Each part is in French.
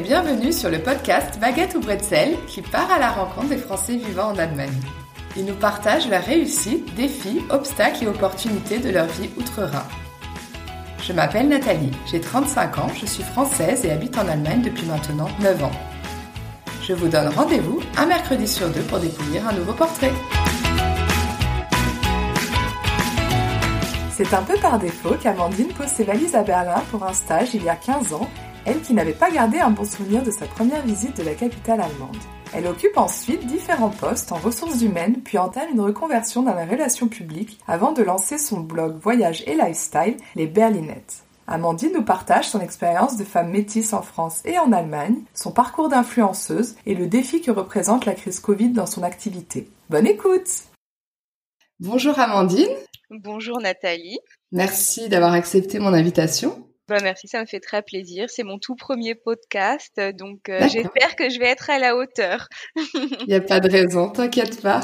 bienvenue sur le podcast Baguette ou Bretzel qui part à la rencontre des Français vivant en Allemagne. Ils nous partagent leurs réussites, défis, obstacles et opportunités de leur vie outre-Rhin. Je m'appelle Nathalie, j'ai 35 ans, je suis française et habite en Allemagne depuis maintenant 9 ans. Je vous donne rendez-vous un mercredi sur deux pour découvrir un nouveau portrait. C'est un peu par défaut qu'Amandine pose ses valises à Berlin pour un stage il y a 15 ans elle qui n'avait pas gardé un bon souvenir de sa première visite de la capitale allemande. Elle occupe ensuite différents postes en ressources humaines, puis entame une reconversion dans la relation publique avant de lancer son blog Voyage et Lifestyle, les Berlinettes. Amandine nous partage son expérience de femme métisse en France et en Allemagne, son parcours d'influenceuse et le défi que représente la crise Covid dans son activité. Bonne écoute Bonjour Amandine. Bonjour Nathalie. Merci d'avoir accepté mon invitation. Bah, merci, ça me fait très plaisir. C'est mon tout premier podcast, donc euh, j'espère que je vais être à la hauteur. Il n'y a pas de raison, t'inquiète pas.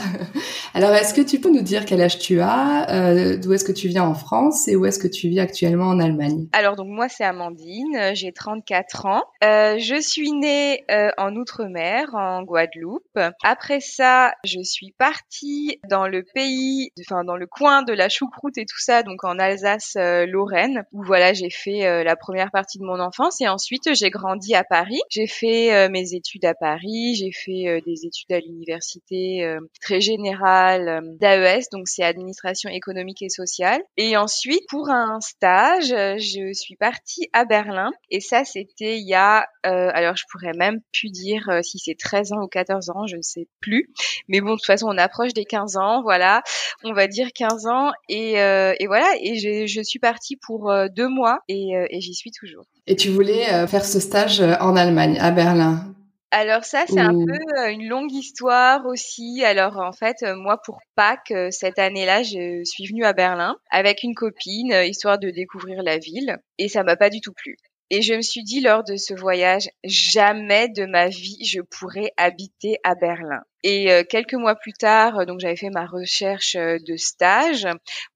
Alors, est-ce que tu peux nous dire quel âge tu as, euh, d'où est-ce que tu viens en France et où est-ce que tu vis actuellement en Allemagne? Alors, donc moi, c'est Amandine, euh, j'ai 34 ans. je suis née en Outre-mer, en Guadeloupe. Après ça, je suis partie dans le pays, enfin dans le coin de la choucroute et tout ça, donc en Alsace-Lorraine, où voilà, j'ai fait euh, la première partie de mon enfance et ensuite j'ai grandi à Paris. J'ai fait euh, mes études à Paris, j'ai fait euh, des études à l'université très générale d'AES, donc c'est administration économique et sociale. Et ensuite pour un stage, je suis partie à Berlin et ça c'était il y a alors je pourrais même plus dire si c'est 13 ans ou 14 ans, je ne sais plus. Mais bon de toute façon on approche des 15 ans, voilà, on va dire 15 ans et, et voilà et je, je suis partie pour deux mois euh, et j'y suis toujours. Et tu voulais euh, faire ce stage euh, en Allemagne, à Berlin? Alors ça, c'est un peu une longue histoire aussi. Alors en fait, moi pour Pâques cette année-là, je suis venue à Berlin avec une copine, histoire de découvrir la ville, et ça m'a pas du tout plu. Et je me suis dit lors de ce voyage, jamais de ma vie je pourrais habiter à Berlin. Et euh, quelques mois plus tard, euh, donc j'avais fait ma recherche euh, de stage.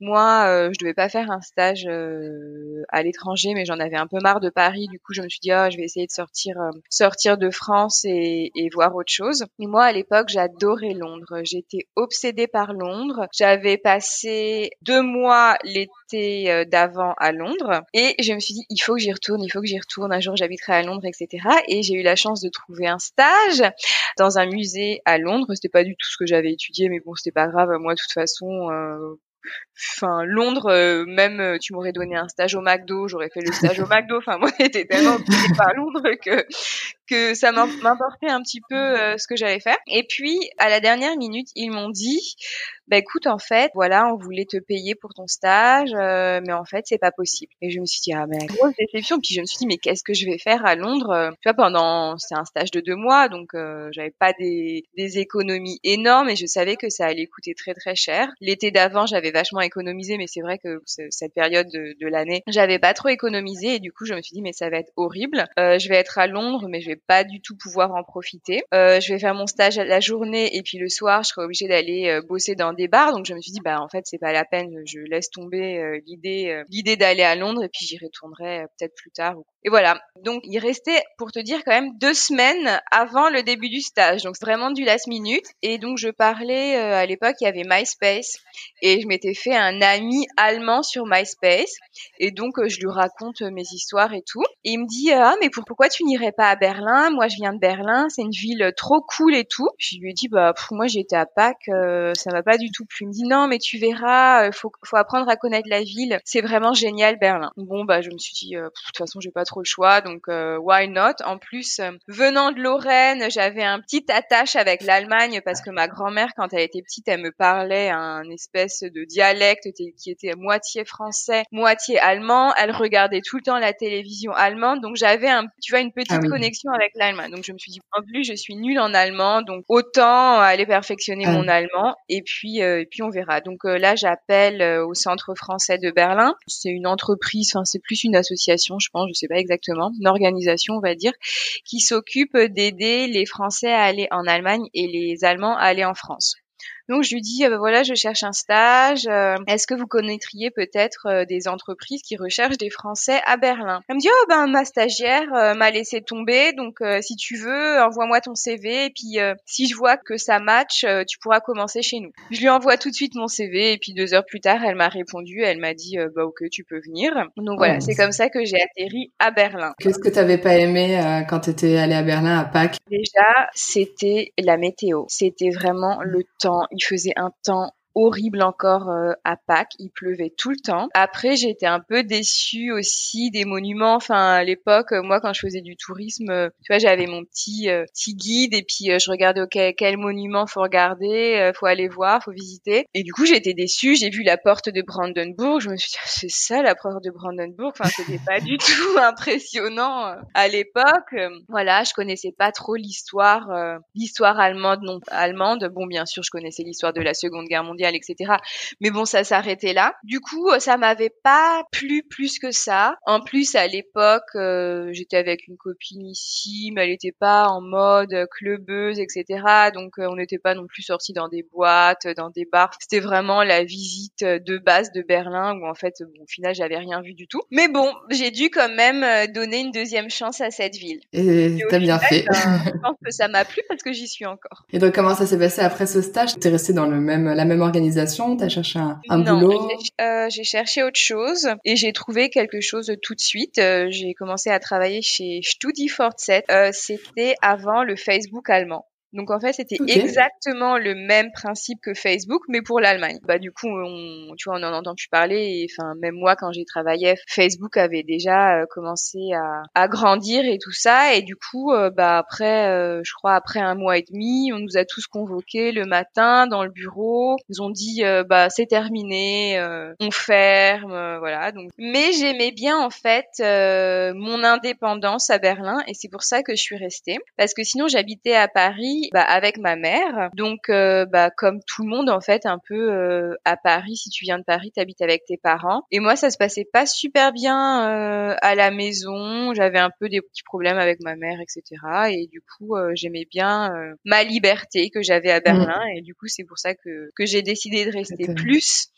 Moi, je devais pas faire un stage à l'étranger, mais j'en avais un peu marre de Paris. Du coup, je me suis dit, oh, je vais essayer de sortir, sortir de France et, et, voir autre chose. Et moi, à l'époque, j'adorais Londres. J'étais obsédée par Londres. J'avais passé deux mois l'été d'avant à Londres, et je me suis dit, il faut que j'y retourne, il faut que j'y retourne. Un jour, j'habiterai à Londres, etc. Et j'ai eu la chance de trouver un stage dans un musée à Londres Londres. C'était pas du tout ce que j'avais étudié, mais bon, c'était pas grave. Moi, de toute façon, euh, enfin Londres euh, même euh, tu m'aurais donné un stage au McDo j'aurais fait le stage au McDo enfin moi j'étais tellement obsédée par Londres que que ça m'importait un petit peu ce que j'allais faire et puis à la dernière minute ils m'ont dit bah écoute en fait voilà on voulait te payer pour ton stage euh, mais en fait c'est pas possible. Et je me suis dit ah mais grosse déception. Puis je me suis dit mais qu'est-ce que je vais faire à Londres tu vois pendant c'est un stage de deux mois donc euh, j'avais pas des, économies énormes et je savais que ça allait coûter très très cher. L'été d'avant j'avais vachement économisé mais c'est vrai que cette période de, l'année j'avais pas trop économisé et du coup je me suis dit mais ça va être horrible. Euh, je vais être à Londres mais je vais pas du tout pouvoir en profiter euh, je vais faire mon stage la journée et puis le soir je serai obligée d'aller euh, bosser dans des bars. Donc je me suis dit bah en fait c'est pas la peine, je laisse tomber euh, l'idée euh, l'idée d'aller à Londres et puis j'y retournerai peut-être plus tard. Et voilà. Donc il restait pour te dire quand même deux semaines avant le début du stage. Donc c'est vraiment du last minute. Et donc je parlais à l'époque il y avait MySpace et je m'étais fait un ami allemand sur MySpace et donc je lui raconte mes histoires et tout. Et il me dit ah mais pourquoi tu n'irais pas à Berlin? Moi je viens de Berlin, c'est une ville trop cool et tout. Je lui ai dit bah pour moi j'étais à Pâques, ça m'a pas du tout plu. Il me dit non, mais tu verras, euh, faut, faut apprendre à connaître la ville. C'est vraiment génial Berlin. Bon bah je me suis dit, euh, de toute façon j'ai pas trop le choix, donc euh, why not? En plus, venant de Lorraine, j'avais un petit attache avec l'Allemagne parce que ma grand-mère quand elle était petite, elle me parlait un espèce de dialecte qui était moitié français, moitié allemand. Elle regardait tout le temps la télévision allemande, donc j'avais un, tu vois, une petite ah connexion avec l'Allemagne. Donc je me suis dit, en plus je suis nulle en allemand, donc autant aller perfectionner ah mon allemand. Et puis euh, et puis on verra. Donc euh, là, j'appelle euh, au Centre français de Berlin. C'est une entreprise, enfin c'est plus une association, je pense, je sais pas exactement, une organisation, on va dire, qui s'occupe d'aider les Français à aller en Allemagne et les Allemands à aller en France. Donc je lui dis, bah, voilà, je cherche un stage. Est-ce que vous connaîtriez peut-être des entreprises qui recherchent des Français à Berlin? Elle me dit, oh ben ma stagiaire m'a laissé tomber, donc si tu veux, envoie-moi ton CV et puis si je vois que ça match, tu pourras commencer chez nous. Je lui envoie tout de suite mon CV et puis deux heures plus tard, elle m'a répondu, elle m'a dit, bah ok, tu peux venir. Donc voilà, oh, c'est comme ça que j'ai atterri à Berlin. Qu'est-ce que tu avais pas aimé quand tu étais allée à Berlin à Pâques? Déjà, c'était la météo. C'était vraiment le temps. Il faisait un temps horrible encore euh, à Pâques, il pleuvait tout le temps. Après, j'étais un peu déçue aussi des monuments. Enfin, à l'époque, moi, quand je faisais du tourisme, euh, tu vois, j'avais mon petit euh, petit guide et puis je regardais ok quel monument faut regarder, faut aller voir, faut visiter. Et du coup, j'étais déçue. J'ai vu la porte de Brandenburg. Je me suis dit ah, c'est ça la porte de Brandenburg. Enfin, c'était pas du tout impressionnant à l'époque. Voilà, je connaissais pas trop l'histoire l'histoire allemande non allemande. Bon, bien sûr, je connaissais l'histoire de la Seconde Guerre mondiale etc. Mais bon, ça s'arrêtait là. Du coup, euh, ça m'avait pas plu plus que ça. En plus, à l'époque, euh, j'étais avec une copine ici, mais elle était pas en mode clubeuse, etc. Donc, euh, on n'était pas non plus sortis dans des boîtes, dans des bars. C'était vraiment la visite de base de Berlin où en fait, bon, au final, j'avais rien vu du tout. Mais bon, j'ai dû quand même donner une deuxième chance à cette ville. Et t'as bien fait. Ben, je pense que ça m'a plu parce que j'y suis encore. Et donc, comment ça s'est passé après ce stage? T'es resté dans le même, la même organisation T'as cherché un, un non, boulot? euh, J'ai cherché autre chose et j'ai trouvé quelque chose tout de suite. Euh, j'ai commencé à travailler chez StudiVortZ. Euh, C'était avant le Facebook allemand. Donc en fait, c'était exactement le même principe que Facebook, mais pour l'Allemagne. Bah du coup, on, tu vois, on en entend plus parler. Enfin, même moi, quand j'ai travaillé, Facebook avait déjà euh, commencé à, à, grandir et tout ça. Et du coup, euh, bah après, euh, je crois après un mois et demi, on nous a tous convoqués le matin dans le bureau. Ils ont dit, bah c'est terminé, on ferme, voilà. Donc, mais j'aimais bien en fait mon indépendance à Berlin, et c'est pour ça que je suis restée, parce que sinon j'habitais à Paris bah, avec ma mère. Donc, euh, bah, comme tout le monde en fait, un peu euh, à Paris. Si tu viens de Paris, t'habites avec tes parents. Et moi, ça se passait pas super bien euh, à la maison. J'avais un peu des petits problèmes avec ma mère, etc. Et du coup, j'aimais bien ma liberté que j'avais à Berlin. Mmh. Et du coup, c'est pour ça que que j'ai décidé de rester plus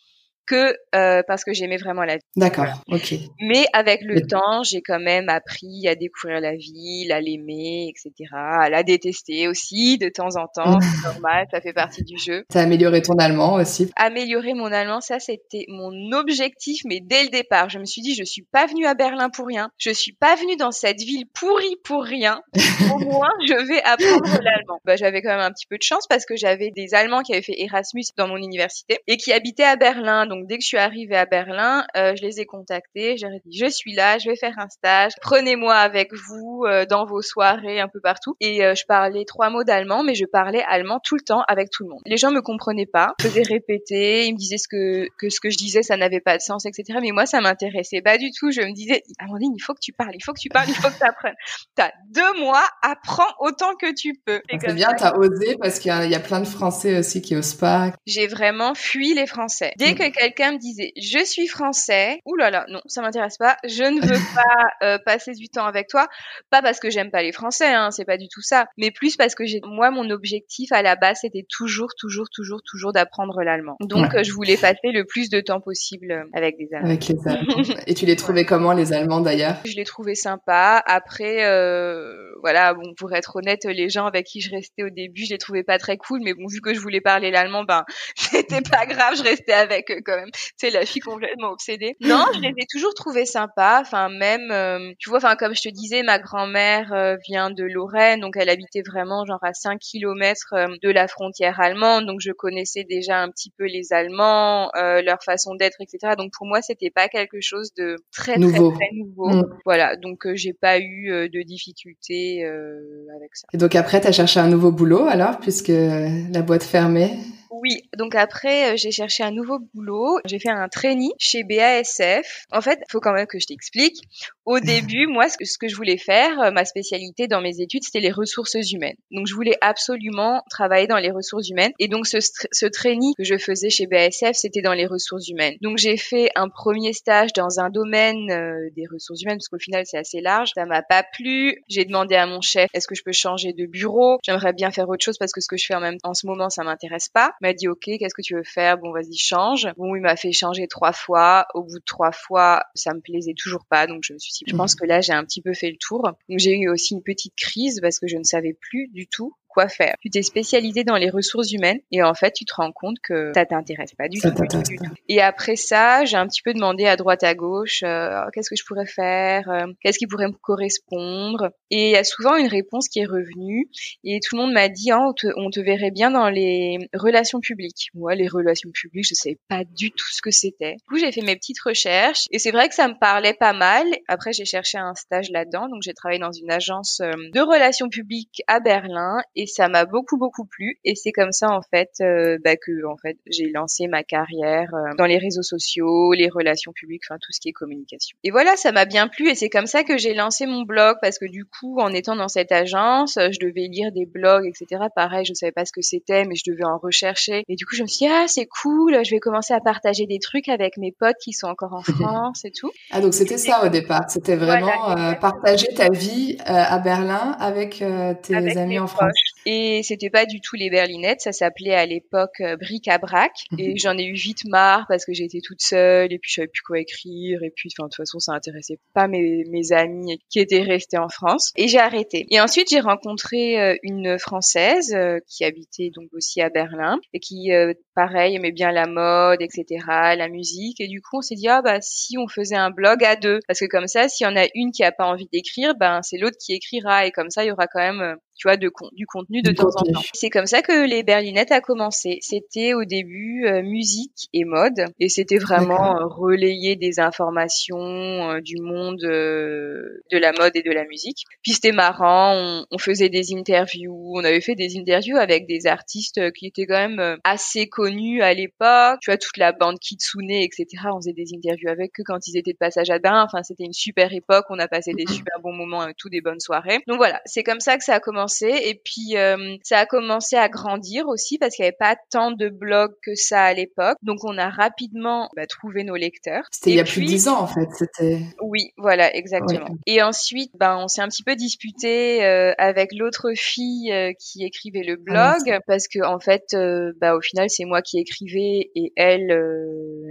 que euh, parce que j'aimais vraiment la ville. D'accord, ok. Mais avec le temps, j'ai quand même appris à découvrir la ville, à l'aimer, etc., à la détester aussi de temps en temps. c'est normal, ça fait partie du jeu. T'as amélioré ton allemand aussi? Améliorer mon allemand, ça c'était mon objectif, mais dès le départ, je me suis dit, je suis pas venue à Berlin pour rien. Je suis pas venue dans cette ville pourrie pour rien. Au moins, je vais apprendre l'allemand. Bah, j'avais quand même un petit peu de chance parce que j'avais des Allemands qui avaient fait Erasmus dans mon université et qui habitaient à Berlin. Donc dès que je suis arrivée à Berlin, euh, je les ai contactés. J'ai dit je suis là, je vais faire un stage. Prenez-moi avec vous euh, dans vos soirées un peu partout. Et euh, je parlais trois mots d'allemand, mais je parlais allemand tout le temps avec tout le monde. Les gens me comprenaient pas, je faisais répéter, ils me disaient ce que que ce que je disais ça n'avait pas de sens, etc. Mais moi ça m'intéressait pas du tout. Je me disais Amandine, il faut que tu parles, il faut que tu parles, il faut que tu apprennes. T'as deux mois, apprends autant que tu peux. C'est bien, t'as osé parce qu'il y, a plein de Français aussi qui osent pas. J'ai vraiment fui les Français. Dès mm. que quelqu'un me disait je suis français, ouh là là, non, ça m'intéresse pas, je ne veux pas euh, passer du temps avec toi, pas parce que j'aime pas les Français, hein, c'est pas du tout ça, mais plus parce que j'ai, moi, mon objectif à la base, c'était toujours, toujours, toujours, toujours d'apprendre l'allemand. Donc, je voulais passer le plus de temps possible avec des Allemands. Avec les Allemands. Et tu les trouvais comment les Allemands d'ailleurs? Je les trouvais sympas. Après, euh, voilà, bon, pour être honnête, les gens avec qui je restais au début, je les trouvais pas très cool, mais bon, vu que je voulais parler l'allemand, ben, c'était pas grave, je restais avec eux quand même c'est la fille complètement obsédée. Non, je les ai toujours trouvés sympas. Enfin, même, euh, tu vois, enfin, comme je te disais, ma grand-mère euh, vient de Lorraine, donc elle habitait vraiment genre à 5 kilomètres euh, de la frontière allemande, donc je connaissais déjà un petit peu les Allemands, leur façon d'être, etc. Donc pour moi, c'était pas quelque chose de très nouveau. très très nouveau. Mm. Voilà, donc j'ai pas eu de difficultés avec ça. Et donc après, tu as cherché un nouveau boulot alors, puisque la boîte fermait oui, donc après, euh, j'ai cherché un nouveau boulot. J'ai fait un trainee chez BASF. En fait, il faut quand même que je t'explique. Au début, moi, ce que, ce que je voulais faire, euh, ma spécialité dans mes études, c'était les ressources humaines. Donc, je voulais absolument travailler dans les ressources humaines. Et donc, ce, ce trainee que je faisais chez BASF, c'était dans les ressources humaines. Donc, j'ai fait un premier stage dans un domaine euh, des ressources humaines, parce qu'au final, c'est assez large. Ça m'a pas plu. J'ai demandé à mon chef, est-ce que je peux changer de bureau? J'aimerais bien faire autre chose parce que ce que je fais en même en ce moment, ça m'intéresse pas m'a dit ok, qu'est-ce que tu veux faire? Bon, vas-y, change. Bon, il m'a fait changer trois fois. Au bout de trois fois, ça me plaisait toujours pas, donc je me suis dit, je pense que là, j'ai un petit peu fait le tour. Donc j'ai eu aussi une petite crise parce que je ne savais plus du tout quoi faire. Tu t'es spécialisé dans les ressources humaines et en fait, tu te rends compte que ça t'intéresse pas du, tout, du tout, Et après ça, j'ai un petit peu demandé à droite à gauche, euh, qu'est-ce que je pourrais faire, euh, qu'est-ce qui pourrait me correspondre? Et il y a souvent une réponse qui est revenue et tout le monde m'a dit, oh, on, te, verrait bien dans les relations publiques. Moi, les relations publiques, je savais pas du tout ce que c'était. Du coup, j'ai fait mes petites recherches et c'est vrai que ça me parlait pas mal. Après, j'ai cherché un stage là-dedans, donc j'ai travaillé dans une agence euh, de relations publiques à Berlin et et ça m'a beaucoup beaucoup plu et c'est comme ça en fait euh, bah, que en fait j'ai lancé ma carrière euh, dans les réseaux sociaux, les relations publiques, enfin tout ce qui est communication. Et voilà, ça m'a bien plu et c'est comme ça que j'ai lancé mon blog parce que du coup en étant dans cette agence, je devais lire des blogs etc. Pareil, je savais pas ce que c'était mais je devais en rechercher et du coup je me suis dit ah c'est cool, je vais commencer à partager des trucs avec mes potes qui sont encore en France et tout. Ah donc c'était ça au départ, c'était vraiment euh, partager ta vie à Berlin avec tes amis en France. Et c'était pas du tout les berlinettes, ça s'appelait à l'époque euh, bric à brac. Mhm. Et j'en ai eu vite marre parce que j'étais toute seule et puis je savais plus quoi écrire et puis enfin de toute façon ça intéressait pas mes, mes amis qui étaient restés en France. Et j'ai arrêté. Et ensuite j'ai rencontré euh, une française euh, qui habitait donc aussi à Berlin et qui pareil aimait bien la mode, etc., la musique. Et du coup on s'est dit ah bah si on faisait un blog à deux parce que comme ça s'il y en a une qui a pas envie d'écrire, ben c'est l'autre qui écrira et comme ça il y aura quand même tu vois, de du contenu de temps en temps. C'est comme ça que les Berlinettes a commencé. C'était au début euh, musique et mode, et c'était vraiment euh, relayer des informations euh, du monde de la mode et de la musique. Puis c'était marrant, on, on, faisait des interviews, on avait fait des interviews avec des artistes qui étaient quand même assez connus à l'époque. Tu vois, toute la bande Kitsune, etc. On faisait des interviews avec eux quand ils étaient de passage à Berlin. Enfin, c'était une super époque. On a passé des super bons moments, tout des bonnes soirées. Donc voilà, c'est comme ça que ça a commencé et puis euh, ça a commencé à grandir aussi parce qu'il n'y avait pas tant de blogs que ça à l'époque. Donc on a rapidement bah, trouvé nos lecteurs. C'était il y a plus de dix ans en fait. C'était. Oui, voilà, exactement. Et ensuite, ben on s'est un petit peu disputé euh, avec l'autre fille euh, qui écrivait le ah, blog parce que en fait, bah au final c'est moi qui écrivais et elle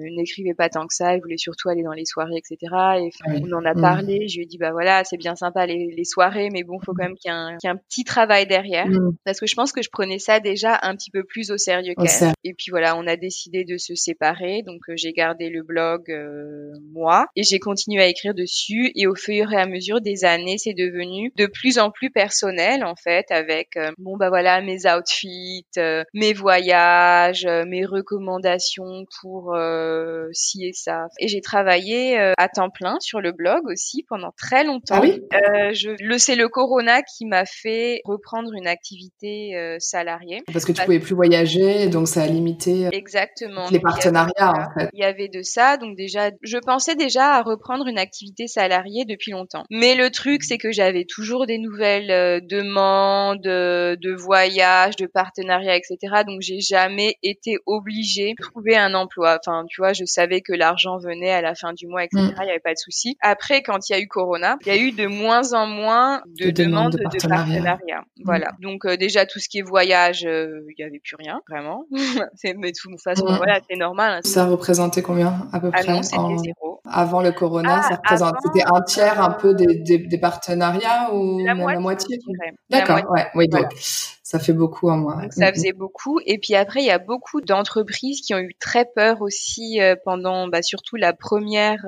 n'écrivait pas tant que ça. Elle voulait surtout aller dans les soirées, etc. Et on en a mm. parlé. Je lui ai dit bah voilà, c'est bien sympa les, les soirées, mais bon, faut quand même qu'il y ait un petit travail derrière mm. parce que je pense que je prenais ça déjà un petit peu plus au sérieux qu'elle. Et puis voilà, on a décidé de se séparer, donc euh, j'ai gardé le blog euh, moi et j'ai continué à écrire dessus et au fur et à mesure des années, c'est devenu de plus en plus personnel en fait avec euh, bon bah voilà mes outfits, mes voyages, mes recommandations pour ci et ça. Et j'ai travaillé à temps plein sur le blog aussi pendant très longtemps. Ah oui? Je, le c'est le corona qui m'a fait reprendre une activité euh, salariée. Parce que tu pouvais plus voyager, donc ça a limité euh, Exactement. les partenariats en fait. Il y avait de ça, donc déjà, je pensais déjà à reprendre une activité salariée depuis longtemps. Mais le truc, c'est que j'avais toujours des nouvelles euh, demandes de voyages, de partenariats, etc. Donc j'ai jamais été obligée de trouver un emploi. Enfin, tu vois, je savais que l'argent venait à la fin du mois, etc. Mm. Il n'y avait pas de souci. Après, quand il y a eu Corona, il y a eu de moins en moins de, demandes, de, partenariats. Mm. Voilà. Donc euh, déjà tout ce qui est voyage, euh, il y avait plus rien vraiment. mais de toute façon, voilà, c'est normal. Hein. Ça représentait combien à peu ah près non, zéro. Avant le corona, ça ah, représentait c'était un tiers un peu des, des, des partenariats ou la même moitié, la moitié? D'accord. Ouais. Oui. Donc ça fait beaucoup à moi. ça faisait beaucoup. Et puis après, il y a beaucoup d'entreprises qui ont eu très peur aussi euh, pendant, bah, surtout la première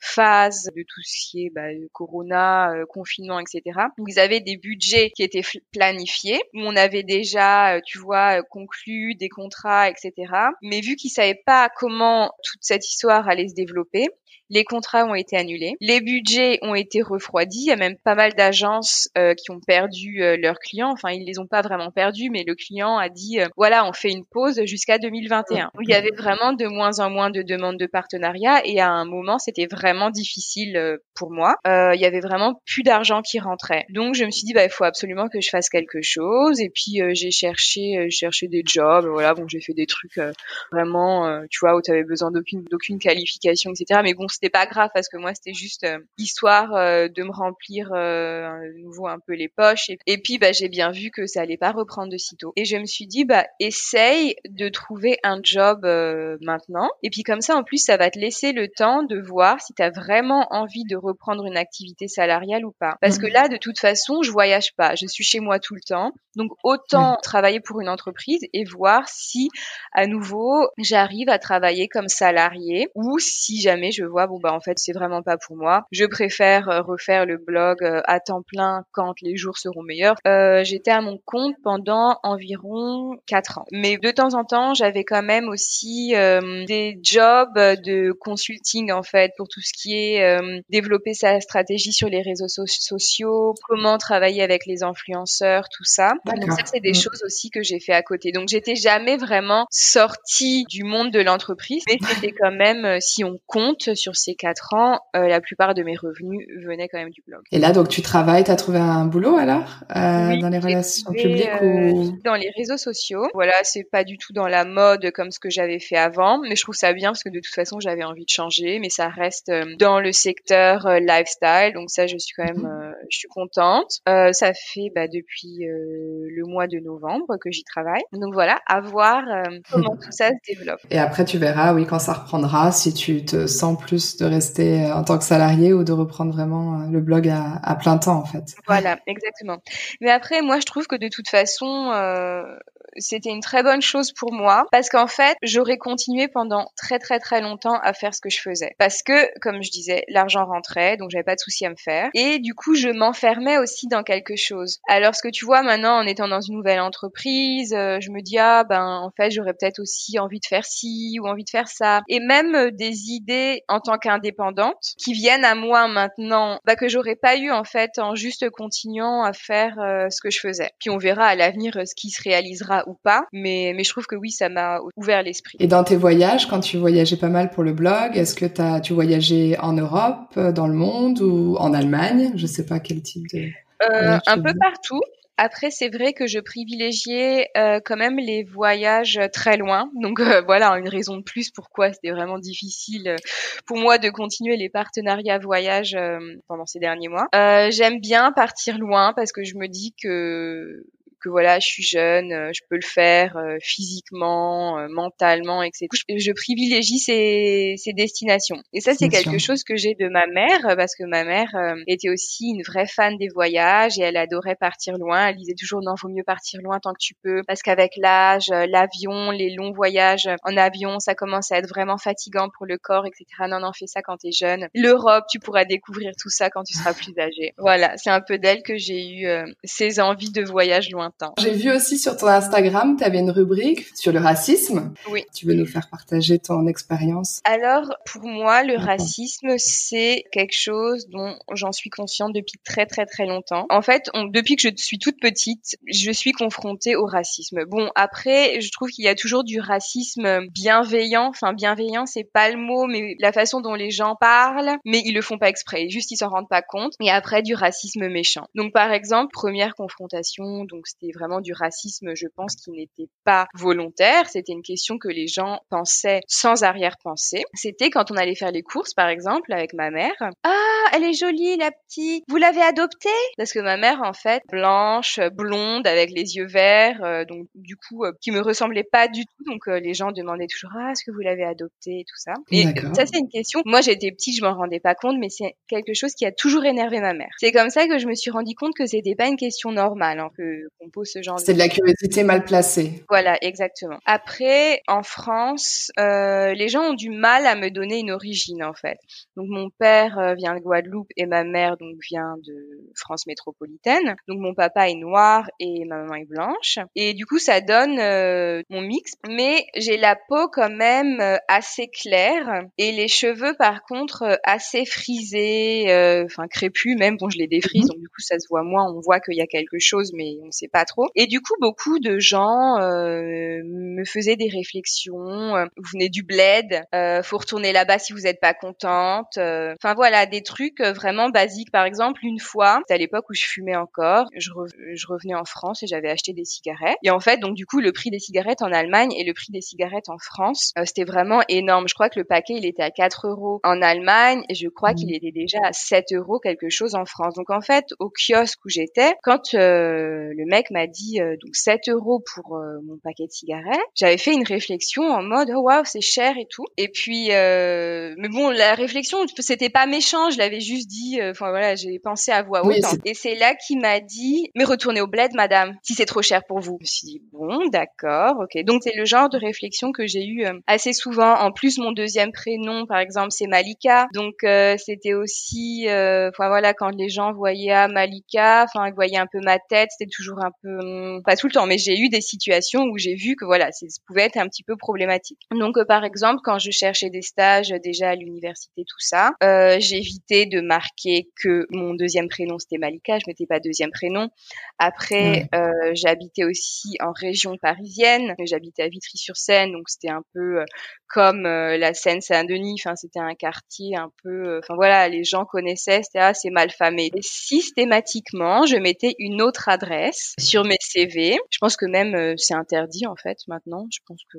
phase de tout ce qui est bah, Corona, confinement, etc. Donc ils avaient des budgets qui étaient planifié, où on avait déjà, euh, tu vois, euh, conclu des contrats, etc. Mais vu qu'ils savaient pas comment toute cette histoire allait se développer, les contrats ont été annulés, les budgets ont été refroidis. Il y a même pas mal d'agences euh, qui ont perdu euh, leurs clients. Enfin, ils les ont pas vraiment perdus, mais le client a dit euh, voilà, on fait une pause jusqu'à 2021. Il y avait vraiment de moins en moins de demandes de partenariat et à un moment, c'était vraiment difficile pour moi. il y avait vraiment plus d'argent qui rentrait. Donc, je me suis dit bah il faut absolument que je fasse quelque chose. Et puis j'ai cherché, cherché des jobs. Voilà, bon, j'ai fait des trucs vraiment, tu vois, où tu avais besoin d'aucune d'aucune qualification, etc. Mais bon, c'était pas grave parce que moi, c'était juste histoire de me remplir à nouveau un peu les poches. Et, puis, bah, j'ai bien vu que ça allait pas reprendre de sitôt. Et je me suis dit, bah, essaye de trouver un job maintenant. Et puis comme ça, en plus, ça va te laisser le temps de voir si tu as vraiment envie de reprendre une activité salariale ou pas. Parce que mmh. là, de toute façon, je voyage pas. Je suis chez moi tout le temps. Donc autant travailler pour une entreprise et voir si à nouveau j'arrive à travailler comme salarié ou si jamais je vois bon bah en fait c'est vraiment pas pour moi. Je préfère euh, refaire le blog euh, à temps plein quand les jours seront meilleurs. Euh, J'étais à mon compte pendant environ quatre ans. Mais de temps en temps, j'avais quand même aussi euh, des jobs de consulting en fait pour tout ce qui est euh, développer sa stratégie sur les réseaux sociaux, comment travailler avec les influenceurs, tout ça. Donc ça c'est des mm. choses aussi que j'ai fait à côté. Donc j'étais jamais vraiment sortie du monde de l'entreprise, mais c'était quand même euh, si on compte sur ces quatre ans, euh, la plupart de mes revenus venaient quand même du blog. Et là donc tu travailles, tu as trouvé un boulot alors dans les relations publiques ou dans les réseaux sociaux. Voilà, c'est pas du tout dans la mode comme ce que j'avais fait avant, mais je trouve ça bien parce que de toute façon j'avais envie de changer, mais ça reste dans le secteur lifestyle, donc ça je suis quand même, mhm. je suis contente. ça fait bah, depuis le mois de novembre que j'y travaille. Donc voilà, à voir euh, comment tout ça se développe. Et après, tu verras, oui, quand ça reprendra, si tu te sens plus de rester euh, en tant que salarié ou de reprendre vraiment euh, le blog à, plein temps, en fait. Voilà, exactement. Mais après, moi, je trouve que de toute façon, euh, c'était une très bonne chose pour moi parce qu'en fait, j'aurais continué pendant très très très longtemps à faire ce que je faisais. Parce que, comme je disais, l'argent rentrait, donc j'avais pas de souci à me faire. Et du coup, je m'enfermais aussi dans quelque chose. Alors, ce que tu vois maintenant, en étant dans une nouvelle entreprise, euh, je me dis, ah ben, en fait, j'aurais peut-être aussi envie de faire ci ou envie de faire ça. Et même euh, des idées en tant qu'indépendante qui viennent à moi maintenant, bah, que j'aurais pas eu en fait en juste continuant à faire euh, ce que je faisais. Puis on verra à l'avenir ce qui se réalisera ou pas. Mais, mais je trouve que oui, ça m'a ouvert l'esprit. Et dans tes voyages, quand tu voyageais pas mal pour le blog, est-ce que as, tu voyageais en Europe, euh, dans le monde ou en Allemagne? Je sais pas quel type de... Euh, un peu partout. Après, c'est vrai que je privilégiais euh, quand même les voyages très loin. Donc euh, voilà, une raison de plus pourquoi c'était vraiment difficile pour moi de continuer les partenariats voyage pendant ces derniers mois. J'aime bien partir loin parce que je me dis que que voilà, je suis jeune, euh, je peux le faire euh, physiquement, euh, mentalement, etc. Je privilégie ces, ces destinations. Et ça, c'est quelque chose que j'ai de ma mère, parce que ma mère était aussi une vraie fan des voyages et elle adorait partir loin. Elle disait toujours non, faut mieux partir loin tant que tu peux, parce qu'avec l'âge, l'avion, les longs voyages en avion, ça commence à être vraiment fatigant pour le corps, etc. Non, non, fais ça quand t'es jeune. L'Europe, tu pourras découvrir tout ça quand tu seras plus âgé. Voilà, c'est un peu d'elle que j'ai eu ces envies de voyage loin. J'ai vu aussi sur ton Instagram, tu avais une rubrique sur le racisme. Oui. Tu veux nous faire partager ton expérience? Alors, pour moi, le racisme, c'est quelque chose dont j'en suis consciente depuis très très très longtemps. En fait, depuis que je suis toute petite, je suis confrontée au racisme. Bon, après, je trouve qu'il y a toujours du racisme bienveillant. Enfin, bienveillant, c'est pas le mot, mais la façon dont les gens parlent, mais ils le font pas exprès. Juste, ils s'en rendent pas compte. Et après, du racisme méchant. Donc, par exemple, première confrontation, donc c'était vraiment du racisme, je pense, qui n'était pas volontaire. C'était une question que les gens pensaient sans arrière-pensée. C'était quand on allait faire les courses, par exemple, avec ma mère. Ah, elle est jolie, la petite. Vous l'avez adoptée? Parce que ma mère, en fait, blanche, blonde, avec les yeux verts, euh, donc du coup, euh, qui me ressemblait pas du tout. Donc euh, les gens demandaient toujours ah, est-ce que vous l'avez adoptée? et tout ça. Et ça, c'est une question. Moi, j'étais petite, je m'en rendais pas compte, mais c'est quelque chose qui a toujours énervé ma mère. C'est comme ça que je me suis rendu compte que c'était pas une question normale, hein, que ce genre. C'est de la curiosité mal placée. Voilà, exactement. Après, en France, euh, les gens ont du mal à me donner une origine en fait. Donc mon père euh, vient de Guadeloupe et ma mère donc vient de France métropolitaine. Donc mon papa est noir et ma maman est blanche. Et du coup, ça donne euh, mon mix. Mais j'ai la peau quand même euh, assez claire et les cheveux par contre euh, assez frisés, enfin crépus même. Bon, je les défrise, mhm. donc du coup ça se voit moins. On voit qu'il y a quelque chose, mais on sait pas pas trop. Et du coup, beaucoup de gens euh, me faisaient des réflexions. Euh, vous venez du bled, euh, faut retourner là-bas si vous n'êtes pas contente. Euh, enfin voilà, des trucs vraiment basiques. Par exemple, une fois, c'était à l'époque où je fumais encore, je, je revenais en France et j'avais acheté des cigarettes. Et en fait, donc du coup, le prix des cigarettes en Allemagne et le prix des cigarettes en France, c'était vraiment énorme. Je crois que le paquet, il était à 4 euros en Allemagne et je crois qu'il mmh. était déjà à 7 euros quelque chose en France. Donc en fait, au kiosque où j'étais, quand le mec m'a dit donc 7 euros pour mon paquet de cigarettes, j'avais fait une réflexion en mode oh waouh c'est cher et tout. Et puis euh, mais bon la réflexion c'était pas méchant, je l'avais juste dit. Euh, enfin voilà j'ai pensé à voix haute. et c'est là qu'il m'a dit mais retournez au bled madame si c'est trop cher pour vous. Je me suis dit bon d'accord ok donc c'est le genre de réflexion que j'ai eu euh, assez souvent. En plus mon deuxième prénom par exemple c'est Malika donc c'était aussi enfin voilà quand les gens voyaient à ah, Malika enfin ils voyaient un peu ma tête c'était toujours un peu hum, pas tout le temps mais j'ai eu des situations où j'ai vu que voilà ça pouvait être un petit peu problématique. Donc euh, par exemple quand je cherchais des stages déjà à l'université tout ça, euh, j'évitais de marquer que mon deuxième prénom c'était Malika, je mettais pas deuxième prénom. Après euh, j'habitais aussi en région parisienne, j'habitais à Vitry-sur-Seine donc c'était un peu euh, comme euh, la Seine-Saint-Denis, enfin c'était un quartier un peu enfin voilà, les gens connaissaient, c'était ah, c'est mal famé. Et systématiquement, je mettais une autre adresse sur mes CV. Je pense que même c'est interdit en fait maintenant. Je pense que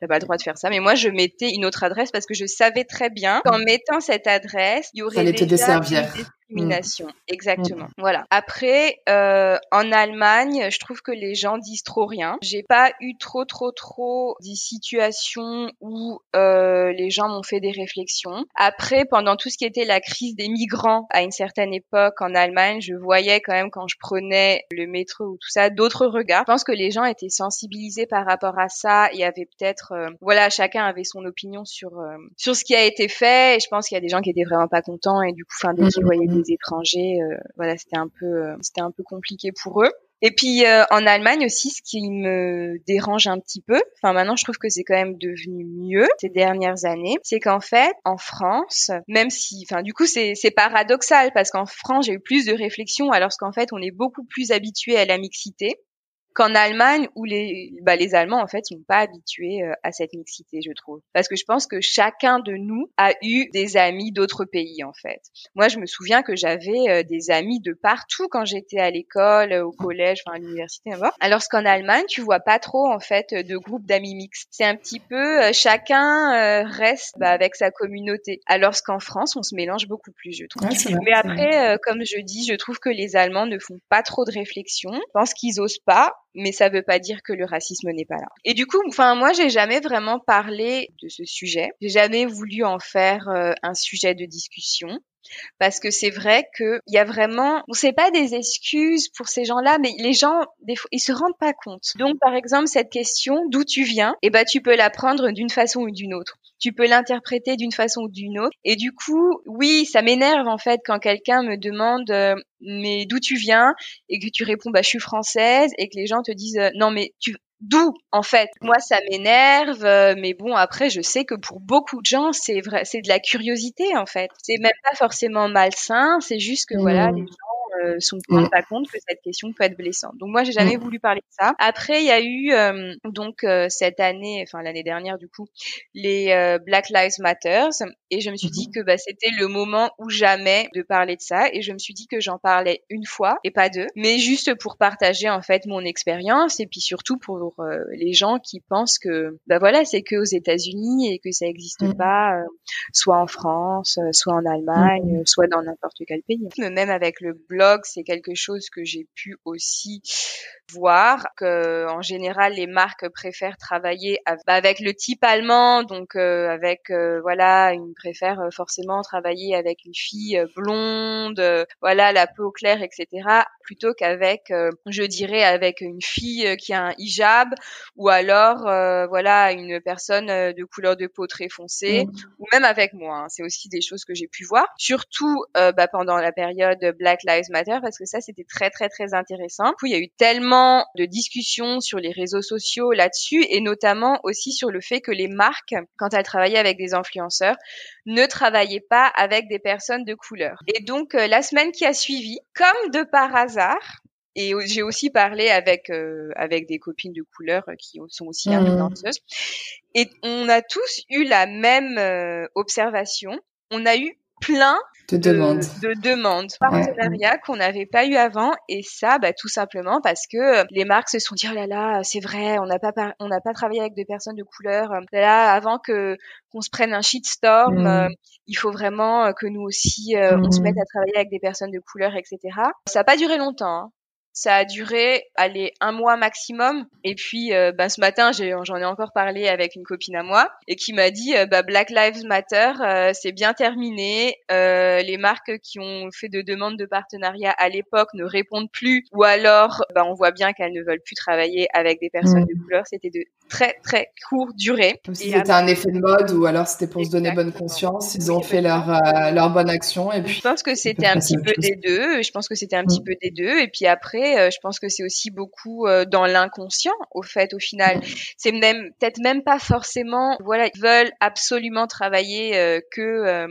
t'as pas le droit de faire ça. Mais moi, je mettais une autre adresse parce que je savais très bien qu'en mettant cette adresse, il y aurait déjà te desservir. Discrimination. Mm. Exactement. Mm. Voilà. Après, euh, en Allemagne, je trouve que les gens disent trop rien. J'ai pas eu trop, trop, trop des situations où euh, les gens m'ont fait des réflexions. Après, pendant tout ce qui était la crise des migrants à une certaine époque en Allemagne, je voyais quand même quand je prenais le métro ou tout ça d'autres regards. Je pense que les gens étaient sensibilisés par rapport à ça. Il y avait peut-être, euh, voilà, chacun avait son opinion sur euh, sur ce qui a été fait. Et je pense qu'il y a des gens qui étaient vraiment pas contents et du coup, enfin, dès qu'ils voyaient mm, mm, mm. Étrangers, euh, voilà, c'était un peu, c'était un peu compliqué pour eux. Et puis en Allemagne aussi, ce qui me dérange un petit peu, enfin maintenant je trouve que c'est quand même devenu mieux ces dernières années, c'est qu'en fait en France, même si, enfin du coup c'est c'est paradoxal parce qu'en France j'ai eu plus de réflexions alors qu'en fait on est beaucoup plus habitué à la mixité qu'en Allemagne où les bah, les Allemands en fait sont pas habitués euh, à cette mixité, je trouve. Parce que je pense que chacun de nous a eu des amis d'autres pays en fait. Moi, je me souviens que j'avais euh, des amis de partout quand j'étais à l'école, au collège, enfin à l'université, Alors qu'en Allemagne, tu vois pas trop en fait de groupes d'amis mixtes. C'est un petit peu euh, chacun reste bah, avec sa communauté. Alors qu'en France, on se mélange beaucoup plus, je trouve. Mais après, comme je dis, je trouve que les Allemands ne font pas trop de réflexion. Je pense qu'ils osent pas mais ça veut pas dire que le racisme n'est pas là. Et du coup, enfin moi j'ai jamais vraiment parlé de ce sujet. J'ai jamais voulu en faire euh, un sujet de discussion parce que c'est vrai que il y a vraiment sait pas des excuses pour ces gens-là mais les gens des fois, ils se rendent pas compte. Donc par exemple cette question d'où tu viens, eh ben tu peux la prendre d'une façon ou d'une autre. Tu peux l'interpréter d'une façon ou d'une autre. Et du coup, oui, ça m'énerve en fait quand quelqu'un me demande euh, mais d'où tu viens et que tu réponds bah je suis française et que les gens te disent euh, non mais tu d'où en fait? Moi ça m'énerve euh, mais bon après je sais que pour beaucoup de gens c'est vrai c'est de la curiosité en fait. C'est même pas forcément malsain c'est juste que voilà mmh. les gens euh, sont mmh. pas compte que cette question peut être blessante. Donc moi j'ai jamais mmh. voulu parler de ça. Après il y a eu euh, donc euh, cette année, enfin l'année dernière du coup, les euh, Black Lives Matters et je me suis dit mmh. que bah, c'était le moment ou jamais de parler de ça et je me suis dit que j'en parlais une fois et pas deux, mais juste pour partager en fait mon expérience et puis surtout pour les gens qui pensent que bah voilà c'est que aux États-Unis et que ça n'existe pas soit en France, soit en Allemagne, soit dans n'importe quel pays. Même avec le blog c'est quelque chose que j'ai pu aussi voir que en général les marques préfèrent travailler bah, avec le type allemand donc euh, avec euh, voilà une préfère euh, forcément travailler avec une fille blonde voilà la peau claire etc plutôt qu'avec je dirais avec une fille qui a un hijab ou alors voilà une personne de couleur de peau très foncée mmh. ou même avec moi hein. c'est aussi des choses que j'ai pu voir surtout bah, pendant la période Black Lives Matter parce que ça c'était très très très intéressant du coup il y a eu tellement de discussions sur les réseaux sociaux là-dessus et notamment aussi sur le fait que les marques, quand elles travaillaient avec des influenceurs, ne travaillaient pas avec des personnes de couleur. Et donc euh, la semaine qui a suivi, comme de par hasard, Et j'ai aussi parlé avec avec des copines de couleur qui sont aussi mmh. influenceuses. Et on a tous eu la même observation. On a eu plein de demandes, de, demandes, partenariats qu'on n'avait pas eu avant. Et ça, bah, tout simplement parce que les marques se sont dit oh là là, c'est vrai, on n'a pas on n'a pas travaillé avec des personnes de couleur. Là, avant que qu'on se prenne un shitstorm, mm. euh, il faut vraiment que nous aussi euh, on se mette mm. à travailler avec des personnes de couleur, etc. Ça n'a pas duré longtemps. Hein. Ça a duré, allez, un mois maximum. Et puis, euh, bah, ce matin, j'en ai, encore parlé avec une copine à moi et qui m'a dit, euh, bah, Black Lives Matter, euh, c'est bien terminé. les marques qui ont fait de demandes de partenariat à l'époque ne répondent plus, ou alors, bah, on voit bien qu'elles ne veulent plus travailler avec des personnes de mmh. couleur. C'était de très très courte durée. Comme si c'était un effet de mode ou alors c'était pour se donner bonne conscience. Ils ont fait leur leur bonne action et puis. Je pense que c'était un petit peu des deux. Je pense que c'était un petit mmh. peu des deux. Et puis après euh, je pense que c'est aussi beaucoup euh, dans l'inconscient, au fait, au final. C'est même peut-être même pas forcément, voilà, ils veulent absolument travailler euh, que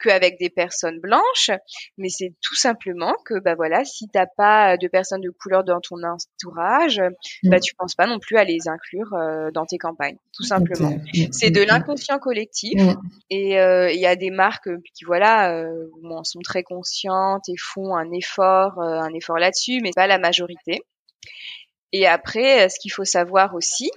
qu'avec des personnes blanches, mais c'est tout simplement que bah voilà, si t'as pas de personnes de couleur dans ton entourage, bah mm. tu penses pas non plus à les inclure dans tes campagnes, tout simplement. C'est de l'inconscient collectif mm. et il y a des marques qui voilà euh, sont très conscientes et font un effort, un effort là-dessus, mais pas la majorité. Et après, ce qu'il faut savoir aussi,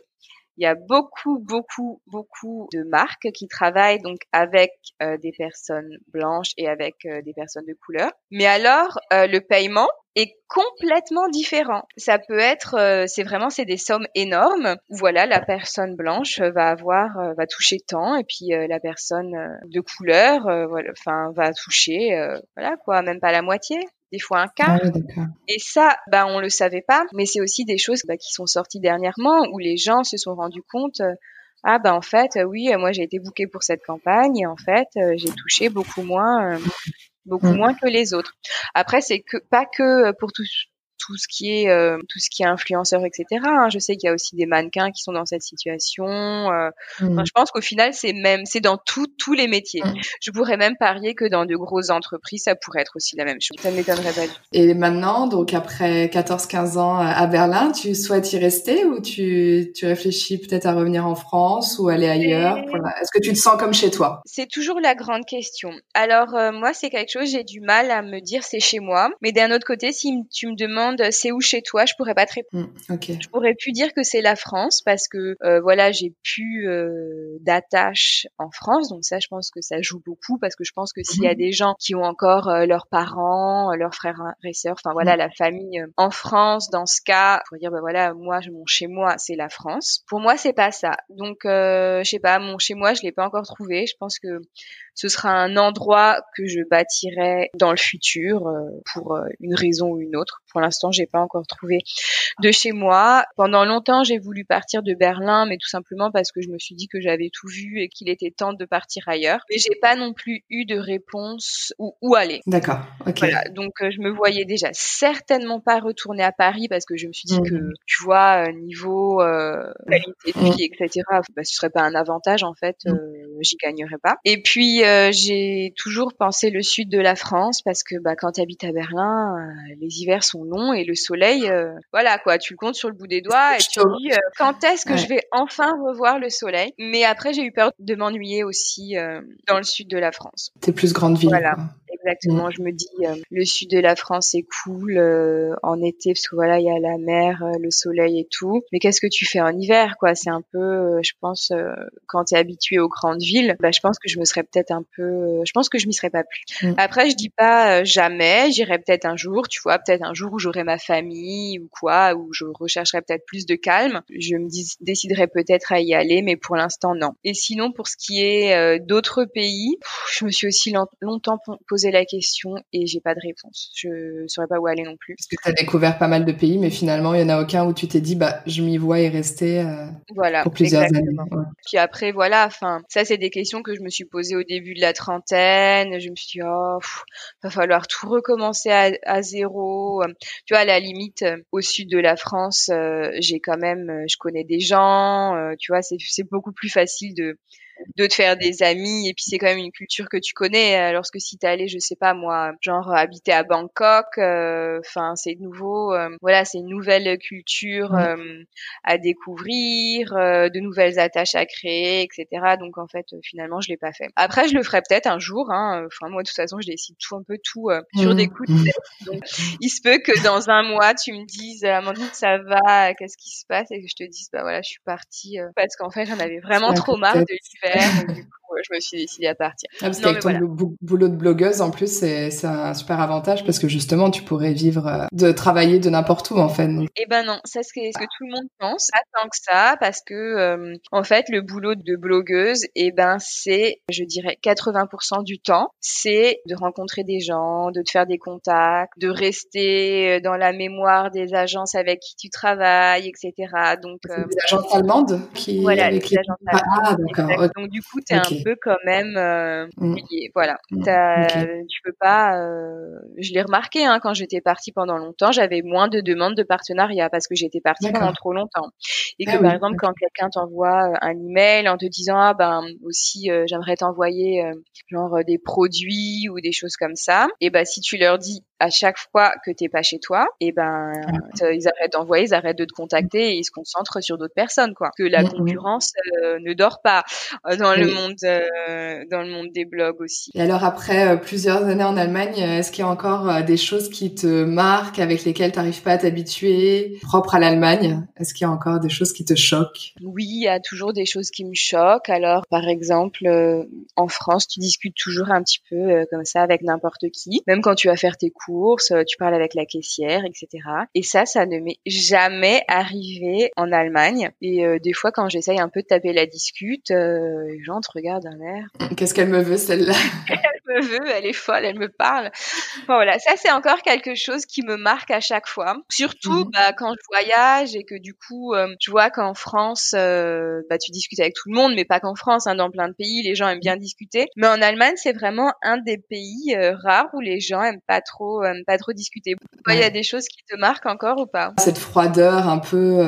il y a beaucoup, beaucoup, beaucoup de marques qui travaillent donc avec euh, des personnes blanches et avec euh, des personnes de couleur. Mais alors, euh, le paiement est complètement différent. Ça peut être, c'est vraiment, c'est des sommes énormes. Voilà, la personne blanche va avoir, va toucher tant, et puis la personne de couleur, voilà, enfin, va toucher, voilà quoi, même pas la moitié des fois un quart. Ah et ça, bah, on le savait pas, mais c'est aussi des choses bah, qui sont sorties dernièrement où les gens se sont rendus compte. Euh, ah bah en fait oui moi j'ai été bookée pour cette campagne et en fait euh, j'ai touché beaucoup moins euh, beaucoup mm. moins que les autres. Après c'est que pas que pour tous tout ce qui est euh, tout ce qui est influenceur etc hein. je sais qu'il y a aussi des mannequins qui sont dans cette situation euh, mm. je pense qu'au final c'est même c'est dans tous tous les métiers. Mm. je pourrais même parier que dans de grosses entreprises ça pourrait être aussi la même chose. Ça ne m'étonnerait pas et maintenant donc après 14 15 ans à Berlin tu souhaites y rester ou tu tu réfléchis peut-être à revenir en France ou aller ailleurs est-ce que tu te sens comme chez toi? C'est toujours la grande question. Alors euh, moi c'est quelque chose j'ai du mal à me dire c'est chez moi. Mais d'un autre côté si tu me demandes c'est où chez toi, je pourrais pas te répondre. Hmm, je pourrais plus dire que c'est la France parce que euh, voilà, j'ai plus euh, d'attache en France, donc ça, je pense que ça joue beaucoup parce que je pense que s'il y a mhm. des gens qui ont encore euh, leurs parents, leurs frères et sœurs, enfin voilà, hmm. la famille en France, dans ce cas, pour dire bah voilà, moi, mon chez moi, c'est la France. Pour moi, c'est pas ça. Donc, je sais pas, mon chez moi, je l'ai pas encore trouvé. Je pense que ce sera un endroit que je bâtirai dans le futur euh, pour euh, une raison ou une autre. Pour l'instant, j'ai pas encore trouvé de chez moi. Pendant longtemps, j'ai voulu partir de Berlin, mais tout simplement parce que je me suis dit que j'avais tout vu et qu'il était temps de partir ailleurs. Mais j'ai pas non plus eu de réponse où, où aller. D'accord. Ok. Voilà. Donc euh, je me voyais déjà certainement pas retourner à Paris parce que je me suis dit que mmh. tu vois niveau qualité de vie, etc. Bah, ce serait pas un avantage en fait. Mmh. J'y gagnerais pas. Et puis euh, j'ai toujours pensé le sud de la France parce que bah, quand tu habites à Berlin, euh, les hivers sont longs et le soleil, euh, voilà quoi, tu le comptes sur le bout des doigts et tu te dis quand est-ce que je vais enfin revoir le soleil? Mais après, j'ai eu peur de m'ennuyer aussi dans le sud de la France. T'es plus grande ville. Voilà. Exactement, mm. je me dis le sud de la France est cool en été parce que voilà il y a la mer, le soleil et tout. Mais qu'est-ce que tu fais en hiver quoi? C'est un peu, je pense, quand tu es habitué aux grandes villes, bah, je pense que je me serais peut-être un peu, euh, je pense que je m'y serais pas plus. Mm. Après, je dis pas euh, jamais, j'irai peut-être un jour, tu vois, peut-être un jour où j'aurai ma famille ou quoi, où je rechercherai peut-être plus de calme. Je me déciderai peut-être à y aller, mais pour l'instant non. Et sinon, pour ce qui est euh, d'autres pays, je me suis aussi longtemps posé la question et j'ai pas de réponse. Je saurais pas où aller non plus. Parce que tu as découvert pas mal de pays, mais finalement, il y en a aucun où tu t'es dit, bah, je m'y vois y rester voilà, pour plusieurs années. Puis après, voilà, enfin, ça c'est des questions que je me suis posées au début de la trentaine. Je me suis dit, oh, va falloir tout recommencer à, zéro. Tu vois, à la limite, au sud de la France, euh, j'ai quand même, je connais des gens. Euh, tu vois, c'est beaucoup plus facile de de te faire des amis et puis c'est quand même une culture que tu connais alors que si t'es allé je sais pas moi genre habiter à Bangkok euh, enfin c'est nouveau euh, voilà c'est une nouvelle culture euh, à découvrir de nouvelles attaches à créer etc donc en fait finalement je l'ai pas fait. Après je le ferai peut-être un jour hein. enfin moi de toute façon je décide tout un peu tout sur des coups de tête. Donc il se peut que dans un mois tu me dises Amandine ça va qu'est-ce qui se passe? Et que je te dise bah voilà je suis partie parce qu'en fait j'en avais vraiment trop marre de l'hiver du coup je me suis décidée à partir. Ah, parce qu'avec ton boulot de blogueuse, en plus, c'est un super avantage parce que justement, tu pourrais vivre, euh, de travailler de n'importe où, en fait. Eh ben non, c'est ce que, tout le monde pense. Pas tant que ça, parce que, euh, en fait, le boulot de blogueuse, eh ben, c'est, je dirais, 80% du temps, c'est de rencontrer des gens, de te faire des contacts, de rester euh, dans la mémoire des agences avec qui tu travailles, etc. Donc, des agences allemandes qui, voilà, les agences allemandes. Ah, d'accord. Donc, du coup, t'es un peu quand même euh, mm. Voilà, mm. tu peux pas. Euh, je l'ai remarqué hein, quand j'étais partie pendant longtemps, j'avais moins de demandes de partenariat parce que j'étais partie pendant trop longtemps. Et que ah par exemple, quand quelqu'un t'envoie euh, un email en te disant ah ben aussi euh, j'aimerais t'envoyer genre des produits ou des choses comme ça, et ben si tu leur dis à chaque fois que t'es pas chez toi, et ben ils arrêtent d'envoyer, ils arrêtent de te contacter et ils se concentrent sur d'autres personnes quoi. Que la concurrence ne dort pas dans le monde euh, dans le monde des blogs aussi. Et alors après euh, plusieurs années en Allemagne, euh, est-ce qu'il y a encore des choses qui te marquent, avec lesquelles tu n'arrives pas à t'habituer, propres à l'Allemagne? Est-ce qu'il y a encore des choses qui te choquent? Oui, il y a toujours des choses qui me choquent. Alors par exemple, en France, tu discutes toujours un petit peu comme ça avec n'importe qui. Même quand tu vas faire tes courses, tu parles avec la caissière, etc. Et ça, ça ne m'est jamais arrivé en Allemagne. Et des fois, quand j'essaye un peu de taper la discute, les gens te regardent d'un air. Qu'est-ce qu'elle me veut celle-là? Elle me veut, elle est folle, elle me parle. voilà, ça c'est encore quelque chose qui me marque à chaque fois. Surtout mhm. bah, quand je voyage et que du coup, euh, tu vois qu'en France, euh, bah, tu discutes avec tout le monde, mais pas qu'en France, hein, dans plein de pays, les gens aiment bien discuter. Mais en Allemagne, c'est vraiment un des pays euh, rares où les gens aiment pas trop, pas trop discuter. Il y a des choses qui te marquent encore ou pas? Cette froideur un peu,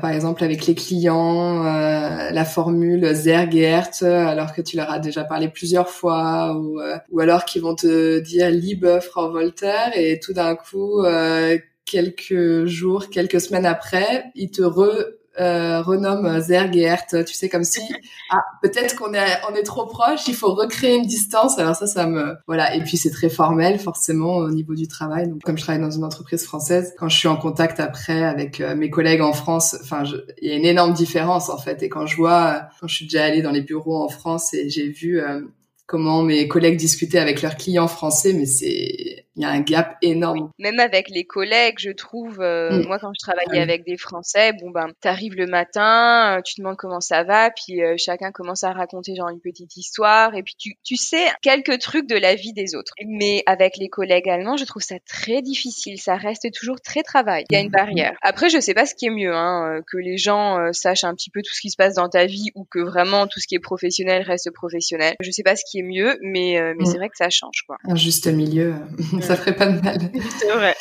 par exemple avec les clients, la formule Zergert, alors que tu leur as déjà parlé plusieurs fois, ou, euh, ou alors qu'ils vont te dire Liebe Frau Voltaire, et tout d'un coup, euh, quelques jours, quelques semaines après, ils te re euh, renomme Zergert, tu sais comme si ah peut-être qu'on est on est trop proche, il faut recréer une distance. Alors ça ça me voilà et puis c'est très formel forcément au niveau du travail. Donc comme je travaille dans une entreprise française, quand je suis en contact après avec euh, mes collègues en France, enfin il y a une énorme différence en fait et quand je vois quand je suis déjà allée dans les bureaux en France et j'ai vu euh, comment mes collègues discutaient avec leurs clients français, mais c'est il y a un gap énorme. Même avec les collègues, je trouve, euh, mm. moi quand je travaillais ah avec des Français, bon ben, t'arrives le matin, euh, tu demandes comment ça va, puis euh, chacun commence à raconter genre une petite histoire, et puis tu, tu sais quelques trucs de la vie des autres. Mais avec les collègues allemands, je trouve ça très difficile, ça reste toujours très travail. Il y a une mm. barrière. Après, je sais pas ce qui est mieux, hein, que les gens sachent un petit peu tout ce qui se passe dans ta vie ou que vraiment tout ce qui est professionnel reste professionnel. Je sais pas ce qui est mieux, mais mais mm. c'est vrai que ça change quoi. Un juste milieu ça ferait pas de mal. C'est vrai.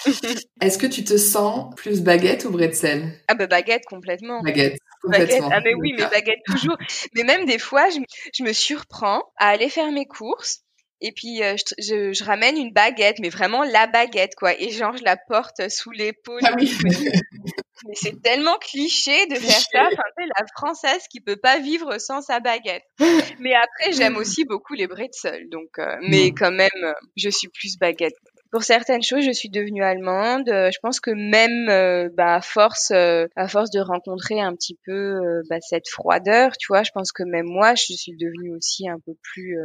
Est-ce que tu te sens plus baguette ou bretzel? Ah bah baguette complètement. Baguette. Complètement. Ah mais oui, mais baguette toujours. mais même des fois, je, je, me surprends à aller faire mes courses et puis euh, je, je, ramène une baguette, mais vraiment la baguette quoi. Et genre je la porte sous l'épaule. Ah oui. mais c'est tellement cliché de faire ça. Enfin, la française qui peut pas vivre sans sa baguette. Mais après j'aime aussi beaucoup les bretzels, donc. Euh, mais quand même, euh, je suis plus baguette pour certaines choses, je suis devenue allemande. Euh, je pense que même euh, bah, à force, euh, à force de rencontrer un petit peu bah, cette froideur, tu vois, je pense que même moi, je suis devenue aussi un peu plus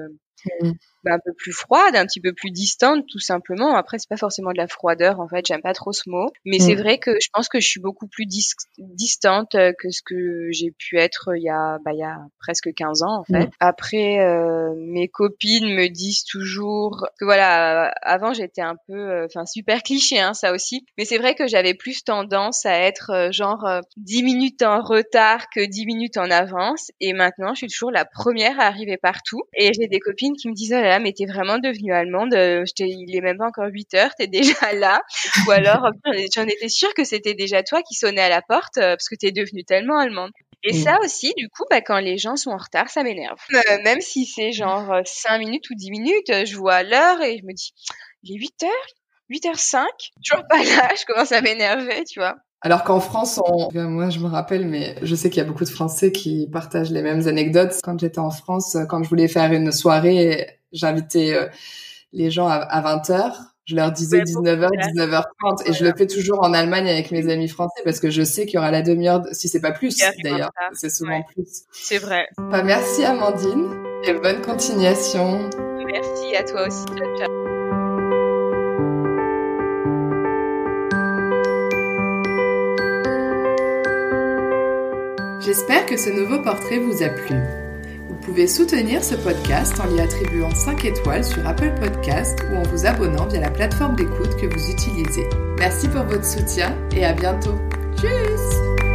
mmh. Un peu plus froide, un petit peu plus distante, tout simplement. Après, c'est pas forcément de la froideur, en fait. J'aime pas trop ce mot, mais c'est mm. vrai que je pense que je suis beaucoup plus distante euh, que ce que j'ai pu être il y a, bah, il y a presque 15 ans, en fait. Mm. Après, euh, mes copines me disent toujours que voilà, avant j'étais un peu, euh, enfin super cliché, hein, ça aussi. Mais c'est vrai que j'avais plus tendance à être genre 10 minutes en retard que 10 minutes en avance. Et maintenant, je suis toujours la première à arriver partout. Et j'ai des copines qui me disent oh mais t'es vraiment devenue allemande, euh, il est même pas encore 8 heures, t'es déjà là. Ou alors, j'en étais sûre que c'était déjà toi qui sonnais à la porte, euh, parce que t'es devenue tellement allemande. Et Mm. ça aussi, du coup, bah, quand les gens sont en retard, ça m'énerve. Euh, même si c'est genre euh, 5 minutes ou 10 minutes, je vois l'heure et je me dis, il est 8 heures? 8h05 Toujours pas là, je commence à m'énerver, tu vois. Alors qu'en France, on... moi je me rappelle, mais je sais qu'il y a beaucoup de Français qui partagent les mêmes anecdotes. Quand j'étais en France, quand je voulais faire une soirée, j'invitais euh, les gens à 20h. Je leur disais Ouais, 19h, beaucoup, 19h30. Et je le fais toujours en Allemagne avec mes amis français parce que je sais qu'il y aura la demi-heure, de- si c'est pas plus d'ailleurs. C'est souvent Ouais. plus. C'est vrai. Bah, merci Amandine et bonne continuation. Merci à toi aussi. Ciao. J'espère que ce nouveau portrait vous a plu. Vous pouvez soutenir ce podcast en l'y attribuant 5 étoiles sur Apple Podcast ou en vous abonnant via la plateforme d'écoute que vous utilisez. Merci pour votre soutien et à bientôt. Tchuss